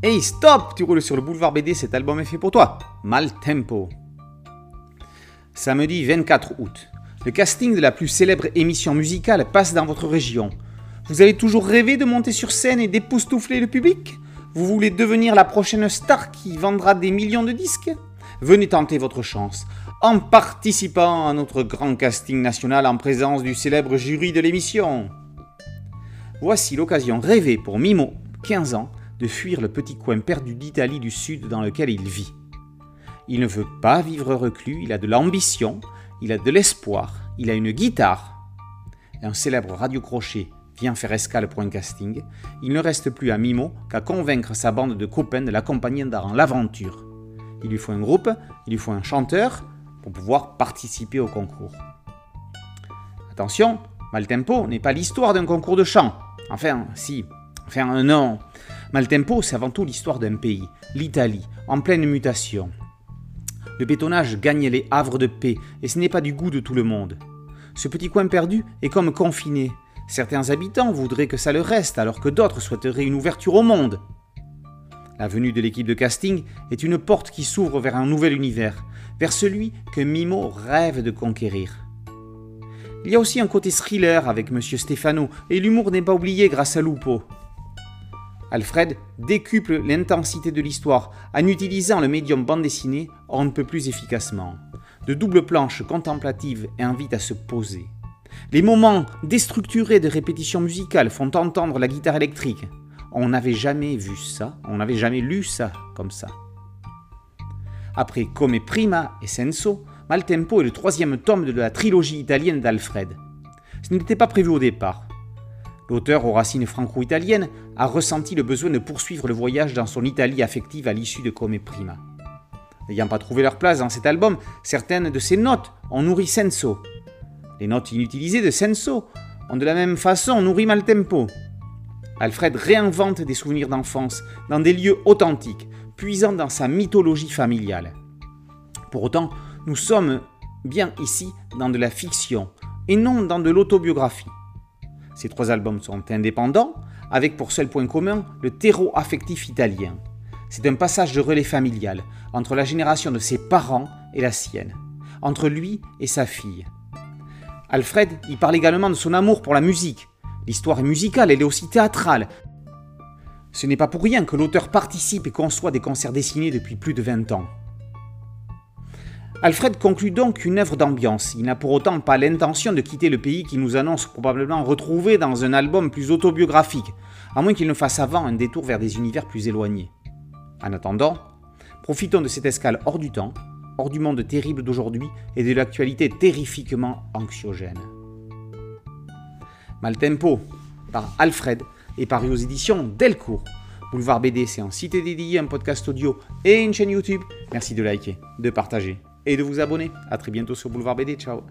Hey, stop Tu roules sur le boulevard BD, cet album est fait pour toi. Mal tempo. Samedi 24 août. Le casting de la plus célèbre émission musicale passe dans votre région. Vous avez toujours rêvé de monter sur scène et d'époustoufler le public? Vous voulez devenir la prochaine star qui vendra des millions de disques? Venez tenter votre chance en participant à notre grand casting national en présence du célèbre jury de l'émission. Voici l'occasion rêvée pour Mimo, 15 ans, de fuir le petit coin perdu d'Italie du Sud dans lequel il vit. Il ne veut pas vivre reclus, il a de l'ambition, il a de l'espoir, il a une guitare. Un célèbre radio-crochet vient faire escale pour un casting. Il ne reste plus à Mimo qu'à convaincre sa bande de copains de l'accompagner dans l'aventure. Il lui faut un groupe, il lui faut un chanteur pour pouvoir participer au concours. Attention, Maltempo n'est pas l'histoire d'un concours de chant. Enfin, si, enfin non. Maltempo, c'est avant tout l'histoire d'un pays, l'Italie, en pleine mutation. Le bétonnage gagne les havres de paix, et ce n'est pas du goût de tout le monde. Ce petit coin perdu est comme confiné. Certains habitants voudraient que ça le reste, alors que d'autres souhaiteraient une ouverture au monde. La venue de l'équipe de casting est une porte qui s'ouvre vers un nouvel univers, vers celui que Mimo rêve de conquérir. Il y a aussi un côté thriller avec Monsieur Stefano, et l'humour n'est pas oublié grâce à Lupo. Alfred décuple l'intensité de l'histoire en utilisant le médium bande dessinée on ne peut plus efficacement. De doubles planches contemplatives invitent à se poser. Les moments déstructurés de répétition musicale font entendre la guitare électrique. On n'avait jamais vu ça, on n'avait jamais lu ça comme ça. Après Come Prima et Senso, Maltempo est le troisième tome de la trilogie italienne d'Alfred. Ce n'était pas prévu au départ. L'auteur aux racines franco-italiennes a ressenti le besoin de poursuivre le voyage dans son Italie affective à l'issue de Come Prima. N'ayant pas trouvé leur place dans cet album, certaines de ses notes ont nourri Senso. Les notes inutilisées de Senso ont de la même façon nourri Maltempo. Alfred réinvente des souvenirs d'enfance dans des lieux authentiques, puisant dans sa mythologie familiale. Pour autant, nous sommes bien ici dans de la fiction et non dans de l'autobiographie. Ces trois albums sont indépendants, avec pour seul point commun le terreau affectif italien. C'est un passage de relais familial entre la génération de ses parents et la sienne, entre lui et sa fille. Alfred y parle également de son amour pour la musique. L'histoire est musicale, elle est aussi théâtrale. Ce n'est pas pour rien que l'auteur participe et conçoit des concerts dessinés depuis plus de 20 ans. Alfred conclut donc une œuvre d'ambiance. Il n'a pour autant pas l'intention de quitter le pays qu'il nous annonce probablement retrouver dans un album plus autobiographique, à moins qu'il ne fasse avant un détour vers des univers plus éloignés. En attendant, profitons de cette escale hors du temps, hors du monde terrible d'aujourd'hui et de l'actualité terrifiquement anxiogène. Maltempo, par Alfred, est paru aux éditions Delcourt. Boulevard BD, c'est un site dédié, un podcast audio et une chaîne YouTube. Merci de liker, de partager et de vous abonner. A très bientôt sur Boulevard BD. Ciao